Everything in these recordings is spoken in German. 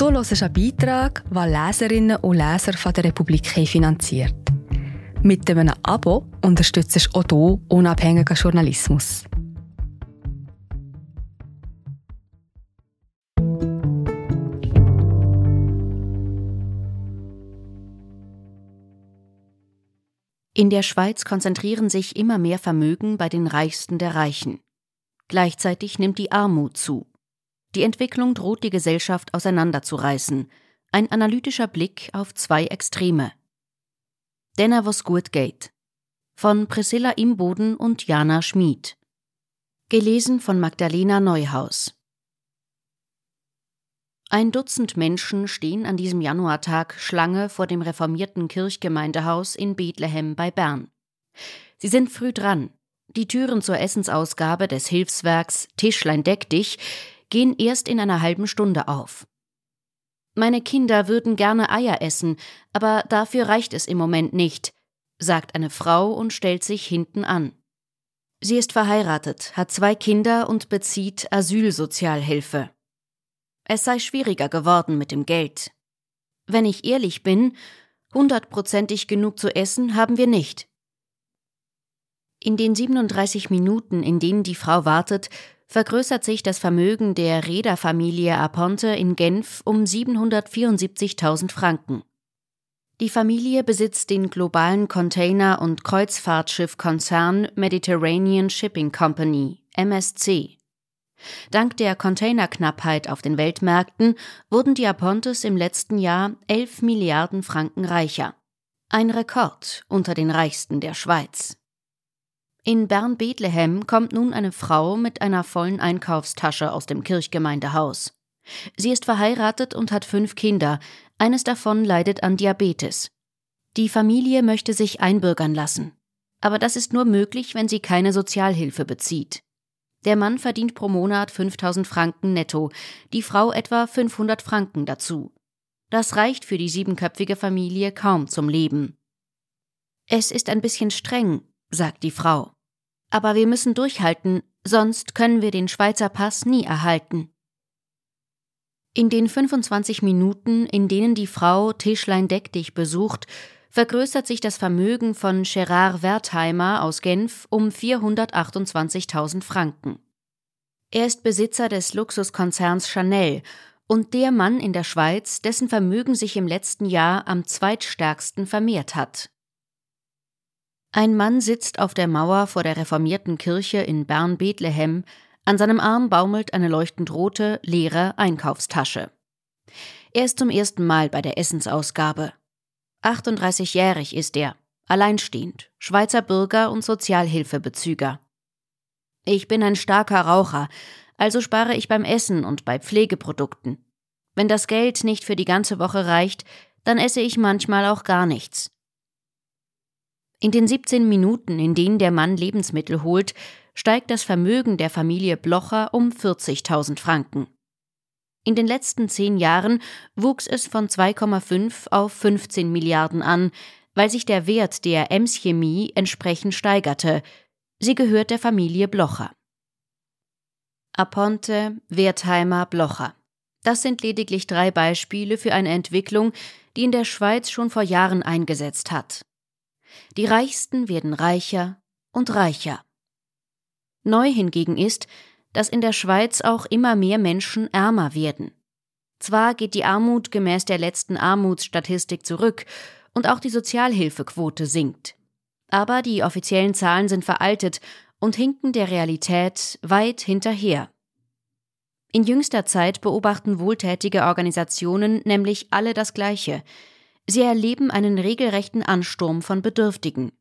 Du hörst einen Beitrag, den Leserinnen und Leser von der Republik finanziert. Mit einem Abo unterstützt du auch du unabhängigen Journalismus. In der Schweiz konzentrieren sich immer mehr Vermögen bei den Reichsten der Reichen. Gleichzeitig nimmt die Armut zu. Die Entwicklung droht die Gesellschaft auseinanderzureißen. Ein analytischer Blick auf zwei Extreme. Gut geht. Von Priscilla Imboden und Jana Schmid. Gelesen von Magdalena Neuhaus. Ein Dutzend Menschen stehen an diesem Januartag Schlange vor dem reformierten Kirchgemeindehaus in Bethlehem bei Bern. Sie sind früh dran. Die Türen zur Essensausgabe des Hilfswerks Tischlein deck dich gehen erst in einer halben Stunde auf. Meine Kinder würden gerne Eier essen, aber dafür reicht es im Moment nicht, sagt eine Frau und stellt sich hinten an. Sie ist verheiratet, hat zwei Kinder und bezieht Asylsozialhilfe. Es sei schwieriger geworden mit dem Geld. Wenn ich ehrlich bin, hundertprozentig genug zu essen haben wir nicht. In den 37 Minuten, in denen die Frau wartet, vergrößert sich das Vermögen der Reederfamilie Aponte in Genf um 774.000 Franken. Die Familie besitzt den globalen Container- und Kreuzfahrtschiffkonzern Mediterranean Shipping Company, MSC. Dank der Containerknappheit auf den Weltmärkten wurden die Apontes im letzten Jahr 11 Milliarden Franken reicher. Ein Rekord unter den reichsten der Schweiz. In Bern-Bethlehem kommt nun eine Frau mit einer vollen Einkaufstasche aus dem Kirchgemeindehaus. Sie ist verheiratet und hat fünf Kinder, eines davon leidet an Diabetes. Die Familie möchte sich einbürgern lassen. Aber das ist nur möglich, wenn sie keine Sozialhilfe bezieht. Der Mann verdient pro Monat 5000 Franken netto, die Frau etwa 500 Franken dazu. Das reicht für die siebenköpfige Familie kaum zum Leben. Es ist ein bisschen streng, sagt die Frau. Aber wir müssen durchhalten, sonst können wir den Schweizer Pass nie erhalten. In den 25 Minuten, in denen die Frau Tischlein deck dich besucht, vergrößert sich das Vermögen von Gerard Wertheimer aus Genf um 428.000 Franken. Er ist Besitzer des Luxuskonzerns Chanel und der Mann in der Schweiz, dessen Vermögen sich im letzten Jahr am zweitstärksten vermehrt hat. Ein Mann sitzt auf der Mauer vor der reformierten Kirche in Bern-Bethlehem, an seinem Arm baumelt eine leuchtend rote, leere Einkaufstasche. Er ist zum ersten Mal bei der Essensausgabe. 38-jährig ist er, alleinstehend, Schweizer Bürger und Sozialhilfebezüger. Ich bin ein starker Raucher, also spare ich beim Essen und bei Pflegeprodukten. Wenn das Geld nicht für die ganze Woche reicht, dann esse ich manchmal auch gar nichts. In den 17 Minuten, in denen der Mann Lebensmittel holt, steigt das Vermögen der Familie Blocher um 40.000 Franken. In den letzten zehn Jahren wuchs es von 2,5 auf 15 Milliarden an, weil sich der Wert der Ems Chemie entsprechend steigerte. Sie gehört der Familie Blocher. Aponte, Wertheimer, Blocher. Das sind lediglich drei Beispiele für eine Entwicklung, die in der Schweiz schon vor Jahren eingesetzt hat. Die Reichsten werden reicher und reicher. Neu hingegen ist, dass in der Schweiz auch immer mehr Menschen ärmer werden. Zwar geht die Armut gemäß der letzten Armutsstatistik zurück und auch die Sozialhilfequote sinkt. Aber die offiziellen Zahlen sind veraltet und hinken der Realität weit hinterher. In jüngster Zeit beobachten wohltätige Organisationen nämlich alle das Gleiche. Sie erleben einen regelrechten Ansturm von Bedürftigen.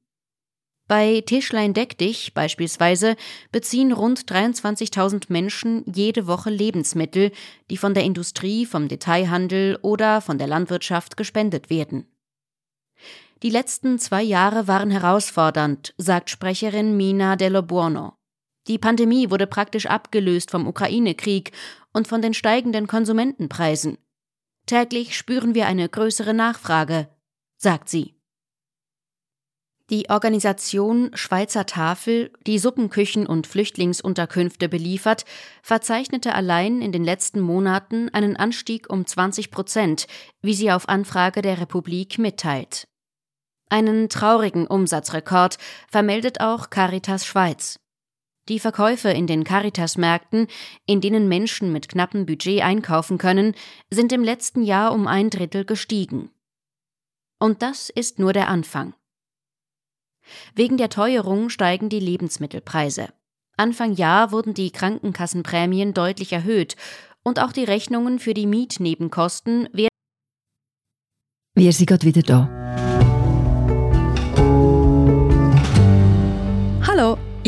Bei Tischlein deck dich beispielsweise beziehen rund 23.000 Menschen jede Woche Lebensmittel, die von der Industrie, vom Detailhandel oder von der Landwirtschaft gespendet werden. Die letzten zwei Jahre waren herausfordernd, sagt Sprecherin Mina Dello Buono. Die Pandemie wurde praktisch abgelöst vom Ukraine-Krieg und von den steigenden Konsumentenpreisen. Täglich spüren wir eine größere Nachfrage, sagt sie. Die Organisation Schweizer Tafel, die Suppenküchen und Flüchtlingsunterkünfte beliefert, verzeichnete allein in den letzten Monaten einen Anstieg um 20 Prozent, wie sie auf Anfrage der Republik mitteilt. Einen traurigen Umsatzrekord vermeldet auch Caritas Schweiz. Die Verkäufe in den Caritas-Märkten, in denen Menschen mit knappem Budget einkaufen können, sind im letzten Jahr um ein Drittel gestiegen. Und das ist nur der Anfang. Wegen der Teuerung steigen die Lebensmittelpreise. Anfang Jahr wurden die Krankenkassenprämien deutlich erhöht und auch die Rechnungen für die Mietnebenkosten werden. Wir sind gerade wieder da.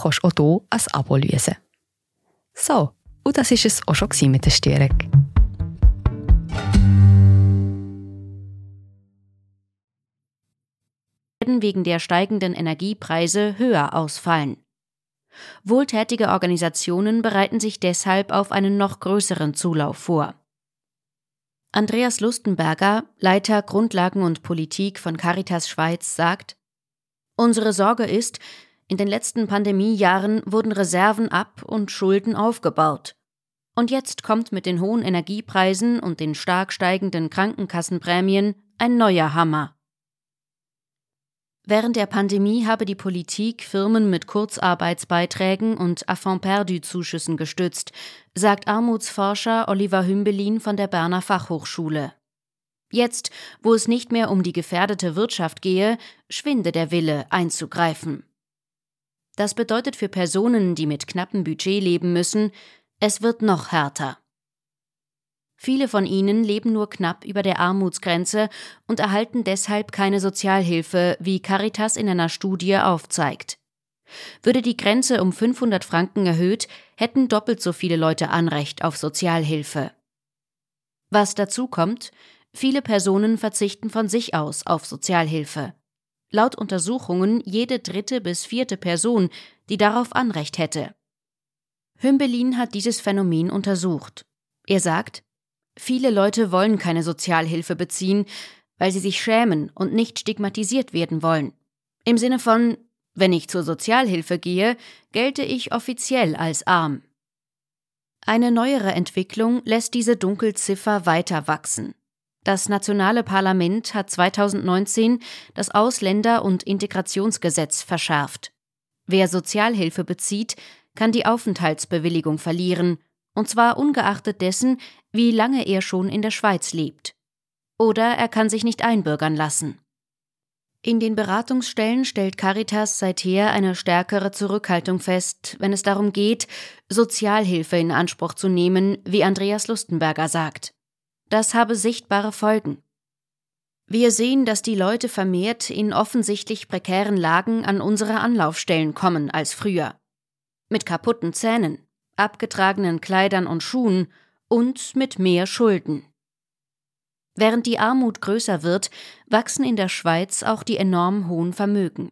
kannst du auch hier ein Abo lösen. So, und das war es auch schon mit der Störung. wegen der steigenden Energiepreise höher ausfallen. Wohltätige Organisationen bereiten sich deshalb auf einen noch größeren Zulauf vor. Andreas Lustenberger, Leiter Grundlagen und Politik von Caritas Schweiz, sagt, Unsere Sorge ist, in den letzten Pandemiejahren wurden Reserven ab und Schulden aufgebaut. Und jetzt kommt mit den hohen Energiepreisen und den stark steigenden Krankenkassenprämien ein neuer Hammer. Während der Pandemie habe die Politik Firmen mit Kurzarbeitsbeiträgen und Affront perdu Zuschüssen gestützt, sagt Armutsforscher Oliver Hümbelin von der Berner Fachhochschule. Jetzt, wo es nicht mehr um die gefährdete Wirtschaft gehe, schwinde der Wille einzugreifen. Das bedeutet für Personen, die mit knappem Budget leben müssen, es wird noch härter. Viele von ihnen leben nur knapp über der Armutsgrenze und erhalten deshalb keine Sozialhilfe, wie Caritas in einer Studie aufzeigt. Würde die Grenze um 500 Franken erhöht, hätten doppelt so viele Leute Anrecht auf Sozialhilfe. Was dazu kommt, viele Personen verzichten von sich aus auf Sozialhilfe. Laut Untersuchungen jede dritte bis vierte Person, die darauf Anrecht hätte. Hümbelin hat dieses Phänomen untersucht. Er sagt, Viele Leute wollen keine Sozialhilfe beziehen, weil sie sich schämen und nicht stigmatisiert werden wollen. Im Sinne von, wenn ich zur Sozialhilfe gehe, gelte ich offiziell als arm. Eine neuere Entwicklung lässt diese Dunkelziffer weiter wachsen. Das nationale Parlament hat 2019 das Ausländer- und Integrationsgesetz verschärft. Wer Sozialhilfe bezieht, kann die Aufenthaltsbewilligung verlieren und zwar ungeachtet dessen, wie lange er schon in der Schweiz lebt. Oder er kann sich nicht einbürgern lassen. In den Beratungsstellen stellt Caritas seither eine stärkere Zurückhaltung fest, wenn es darum geht, Sozialhilfe in Anspruch zu nehmen, wie Andreas Lustenberger sagt. Das habe sichtbare Folgen. Wir sehen, dass die Leute vermehrt in offensichtlich prekären Lagen an unsere Anlaufstellen kommen als früher. Mit kaputten Zähnen, abgetragenen Kleidern und Schuhen und mit mehr Schulden. Während die Armut größer wird, wachsen in der Schweiz auch die enorm hohen Vermögen.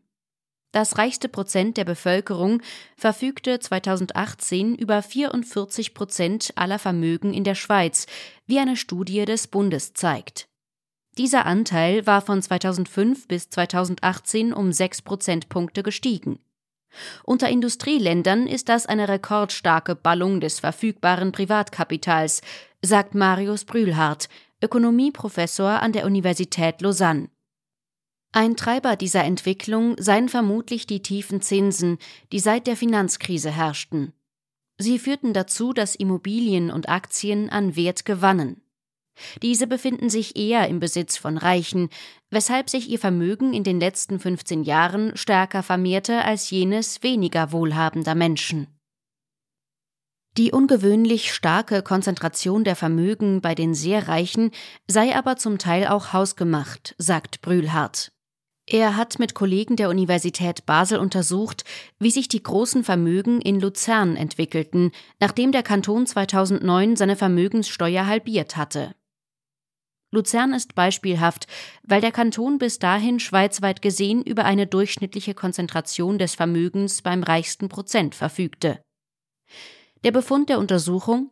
Das reichste Prozent der Bevölkerung verfügte 2018 über 44 Prozent aller Vermögen in der Schweiz, wie eine Studie des Bundes zeigt. Dieser Anteil war von 2005 bis 2018 um sechs Prozentpunkte gestiegen. Unter Industrieländern ist das eine rekordstarke Ballung des verfügbaren Privatkapitals, sagt Marius Brühlhardt, Ökonomieprofessor an der Universität Lausanne. Ein Treiber dieser Entwicklung seien vermutlich die tiefen Zinsen, die seit der Finanzkrise herrschten. Sie führten dazu, dass Immobilien und Aktien an Wert gewannen. Diese befinden sich eher im Besitz von Reichen, weshalb sich ihr Vermögen in den letzten 15 Jahren stärker vermehrte als jenes weniger wohlhabender Menschen. Die ungewöhnlich starke Konzentration der Vermögen bei den sehr Reichen sei aber zum Teil auch hausgemacht, sagt Brühlhardt. Er hat mit Kollegen der Universität Basel untersucht, wie sich die großen Vermögen in Luzern entwickelten, nachdem der Kanton 2009 seine Vermögenssteuer halbiert hatte. Luzern ist beispielhaft, weil der Kanton bis dahin schweizweit gesehen über eine durchschnittliche Konzentration des Vermögens beim reichsten Prozent verfügte. Der Befund der Untersuchung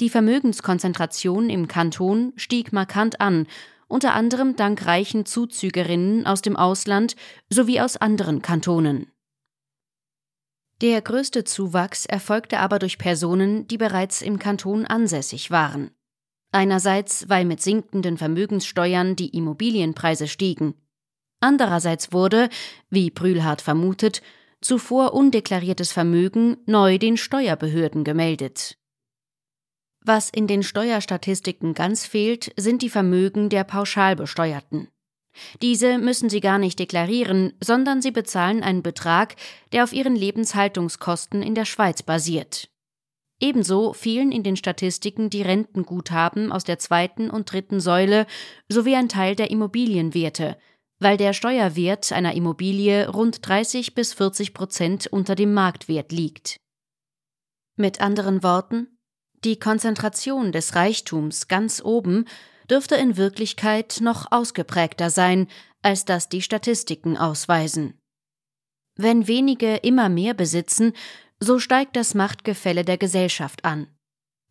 Die Vermögenskonzentration im Kanton stieg markant an unter anderem dank reichen Zuzügerinnen aus dem Ausland sowie aus anderen Kantonen. Der größte Zuwachs erfolgte aber durch Personen, die bereits im Kanton ansässig waren. Einerseits, weil mit sinkenden Vermögenssteuern die Immobilienpreise stiegen. Andererseits wurde, wie Brühlhardt vermutet, zuvor undeklariertes Vermögen neu den Steuerbehörden gemeldet. Was in den Steuerstatistiken ganz fehlt, sind die Vermögen der Pauschalbesteuerten. Diese müssen sie gar nicht deklarieren, sondern sie bezahlen einen Betrag, der auf ihren Lebenshaltungskosten in der Schweiz basiert. Ebenso fehlen in den Statistiken die Rentenguthaben aus der zweiten und dritten Säule sowie ein Teil der Immobilienwerte, weil der Steuerwert einer Immobilie rund 30 bis 40 Prozent unter dem Marktwert liegt. Mit anderen Worten, die Konzentration des Reichtums ganz oben dürfte in Wirklichkeit noch ausgeprägter sein, als das die Statistiken ausweisen. Wenn wenige immer mehr besitzen, so steigt das Machtgefälle der Gesellschaft an.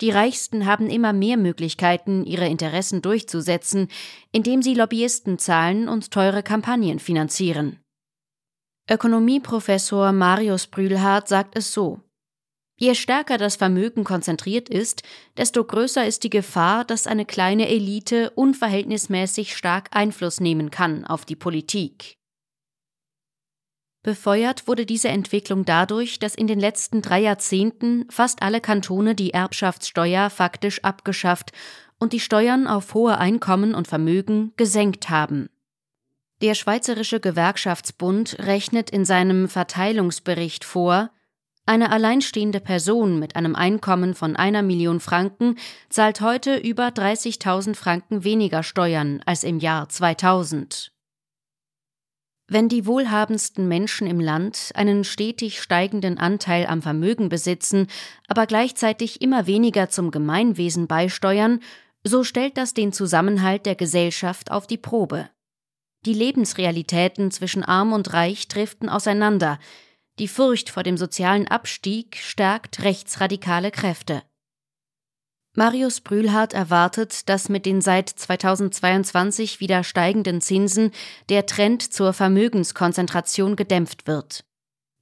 Die Reichsten haben immer mehr Möglichkeiten, ihre Interessen durchzusetzen, indem sie Lobbyisten zahlen und teure Kampagnen finanzieren. Ökonomieprofessor Marius Brühlhardt sagt es so Je stärker das Vermögen konzentriert ist, desto größer ist die Gefahr, dass eine kleine Elite unverhältnismäßig stark Einfluss nehmen kann auf die Politik. Befeuert wurde diese Entwicklung dadurch, dass in den letzten drei Jahrzehnten fast alle Kantone die Erbschaftssteuer faktisch abgeschafft und die Steuern auf hohe Einkommen und Vermögen gesenkt haben. Der Schweizerische Gewerkschaftsbund rechnet in seinem Verteilungsbericht vor, eine alleinstehende Person mit einem Einkommen von einer Million Franken zahlt heute über 30.000 Franken weniger Steuern als im Jahr 2000. Wenn die wohlhabendsten Menschen im Land einen stetig steigenden Anteil am Vermögen besitzen, aber gleichzeitig immer weniger zum Gemeinwesen beisteuern, so stellt das den Zusammenhalt der Gesellschaft auf die Probe. Die Lebensrealitäten zwischen arm und reich driften auseinander, die Furcht vor dem sozialen Abstieg stärkt rechtsradikale Kräfte. Marius Brühlhardt erwartet, dass mit den seit 2022 wieder steigenden Zinsen der Trend zur Vermögenskonzentration gedämpft wird.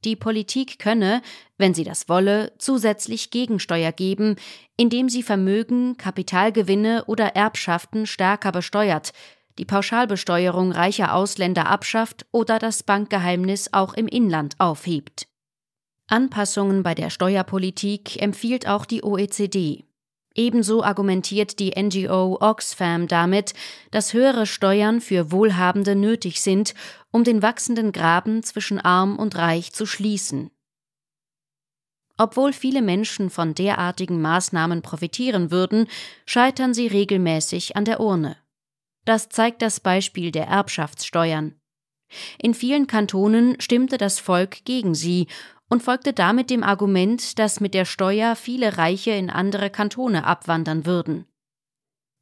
Die Politik könne, wenn sie das wolle, zusätzlich Gegensteuer geben, indem sie Vermögen, Kapitalgewinne oder Erbschaften stärker besteuert, die Pauschalbesteuerung reicher Ausländer abschafft oder das Bankgeheimnis auch im Inland aufhebt. Anpassungen bei der Steuerpolitik empfiehlt auch die OECD. Ebenso argumentiert die NGO Oxfam damit, dass höhere Steuern für Wohlhabende nötig sind, um den wachsenden Graben zwischen arm und reich zu schließen. Obwohl viele Menschen von derartigen Maßnahmen profitieren würden, scheitern sie regelmäßig an der Urne. Das zeigt das Beispiel der Erbschaftssteuern. In vielen Kantonen stimmte das Volk gegen sie und folgte damit dem Argument, dass mit der Steuer viele Reiche in andere Kantone abwandern würden.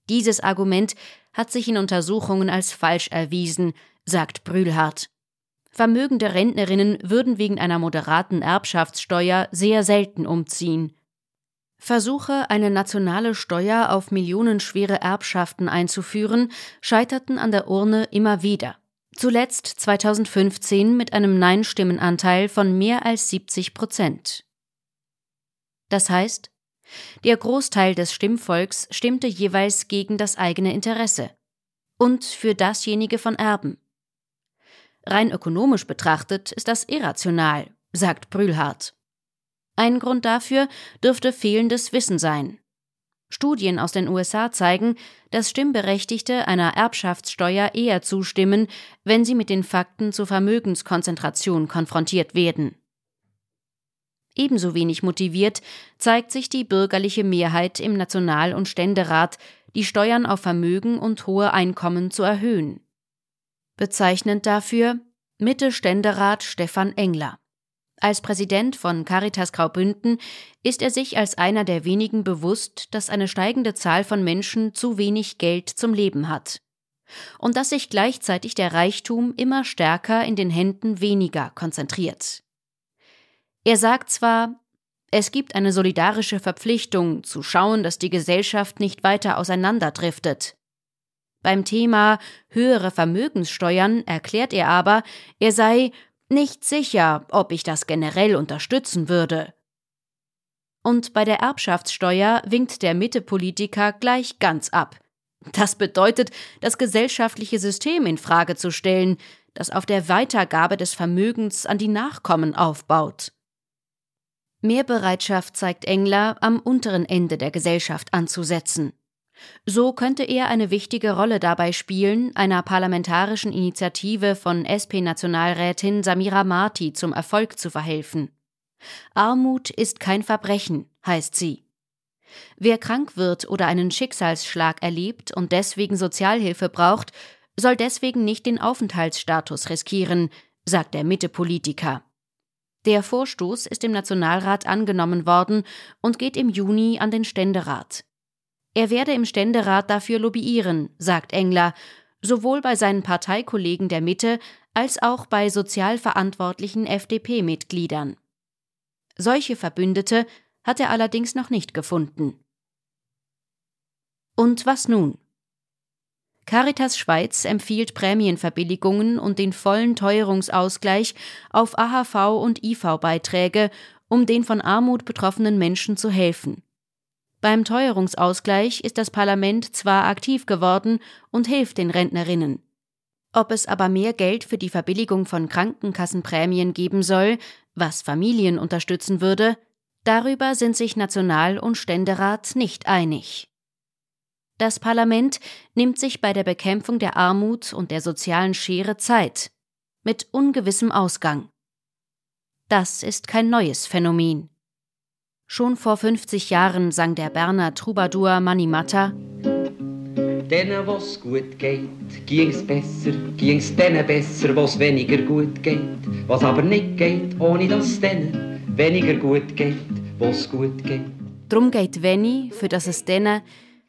Dieses Argument hat sich in Untersuchungen als falsch erwiesen, sagt Brühlhardt. Vermögende Rentnerinnen würden wegen einer moderaten Erbschaftssteuer sehr selten umziehen. Versuche, eine nationale Steuer auf millionenschwere Erbschaften einzuführen, scheiterten an der Urne immer wieder. Zuletzt 2015 mit einem Nein-Stimmenanteil von mehr als 70 Prozent. Das heißt, der Großteil des Stimmvolks stimmte jeweils gegen das eigene Interesse und für dasjenige von Erben. Rein ökonomisch betrachtet ist das irrational, sagt Brühlhardt. Ein Grund dafür dürfte fehlendes Wissen sein. Studien aus den USA zeigen, dass Stimmberechtigte einer Erbschaftssteuer eher zustimmen, wenn sie mit den Fakten zur Vermögenskonzentration konfrontiert werden. Ebenso wenig motiviert zeigt sich die bürgerliche Mehrheit im National- und Ständerat, die Steuern auf Vermögen und hohe Einkommen zu erhöhen. Bezeichnend dafür Mitte-Ständerat Stefan Engler. Als Präsident von Caritas Graubünden ist er sich als einer der wenigen bewusst, dass eine steigende Zahl von Menschen zu wenig Geld zum Leben hat. Und dass sich gleichzeitig der Reichtum immer stärker in den Händen weniger konzentriert. Er sagt zwar, es gibt eine solidarische Verpflichtung, zu schauen, dass die Gesellschaft nicht weiter auseinanderdriftet. Beim Thema höhere Vermögenssteuern erklärt er aber, er sei nicht sicher, ob ich das generell unterstützen würde. Und bei der Erbschaftssteuer winkt der Mittepolitiker gleich ganz ab. Das bedeutet, das gesellschaftliche System in Frage zu stellen, das auf der Weitergabe des Vermögens an die Nachkommen aufbaut. Mehr Bereitschaft zeigt Engler, am unteren Ende der Gesellschaft anzusetzen. So könnte er eine wichtige Rolle dabei spielen, einer parlamentarischen Initiative von SP-Nationalrätin Samira Marti zum Erfolg zu verhelfen. Armut ist kein Verbrechen, heißt sie. Wer krank wird oder einen Schicksalsschlag erlebt und deswegen Sozialhilfe braucht, soll deswegen nicht den Aufenthaltsstatus riskieren, sagt der Mitte-Politiker. Der Vorstoß ist im Nationalrat angenommen worden und geht im Juni an den Ständerat. Er werde im Ständerat dafür lobbyieren, sagt Engler, sowohl bei seinen Parteikollegen der Mitte als auch bei sozial verantwortlichen FDP-Mitgliedern. Solche Verbündete hat er allerdings noch nicht gefunden. Und was nun? Caritas Schweiz empfiehlt Prämienverbilligungen und den vollen Teuerungsausgleich auf AHV und IV-Beiträge, um den von Armut betroffenen Menschen zu helfen. Beim Teuerungsausgleich ist das Parlament zwar aktiv geworden und hilft den Rentnerinnen. Ob es aber mehr Geld für die Verbilligung von Krankenkassenprämien geben soll, was Familien unterstützen würde, darüber sind sich National- und Ständerat nicht einig. Das Parlament nimmt sich bei der Bekämpfung der Armut und der sozialen Schere Zeit, mit ungewissem Ausgang. Das ist kein neues Phänomen. Schon vor 50 Jahren sang der Berner Troubadour Manimatta Denen, was gut geht, ging's besser, ging's denen besser, was weniger gut geht. Was aber nicht geht, ohne dass denen weniger gut geht, was gut geht. Drum geht wenig, für dass es denen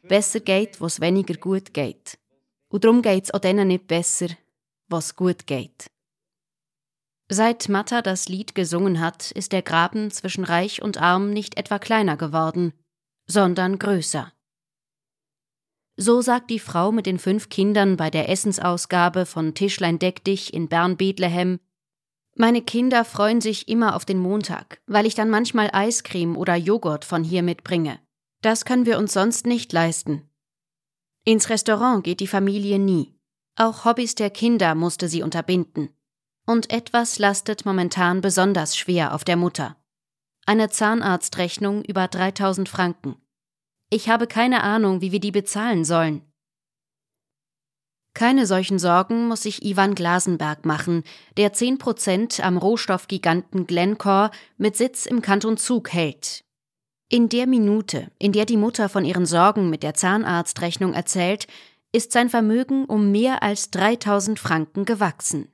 besser geht, was weniger gut geht. Und drum geht's auch denen nicht besser, was gut geht. Seit Matta das Lied gesungen hat, ist der Graben zwischen Reich und Arm nicht etwa kleiner geworden, sondern größer. So sagt die Frau mit den fünf Kindern bei der Essensausgabe von Tischlein deck dich in Bern-Bethlehem Meine Kinder freuen sich immer auf den Montag, weil ich dann manchmal Eiscreme oder Joghurt von hier mitbringe. Das können wir uns sonst nicht leisten. Ins Restaurant geht die Familie nie. Auch Hobbys der Kinder musste sie unterbinden. Und etwas lastet momentan besonders schwer auf der Mutter. Eine Zahnarztrechnung über 3000 Franken. Ich habe keine Ahnung, wie wir die bezahlen sollen. Keine solchen Sorgen muss sich Ivan Glasenberg machen, der 10 Prozent am Rohstoffgiganten Glencore mit Sitz im Kanton Zug hält. In der Minute, in der die Mutter von ihren Sorgen mit der Zahnarztrechnung erzählt, ist sein Vermögen um mehr als 3000 Franken gewachsen.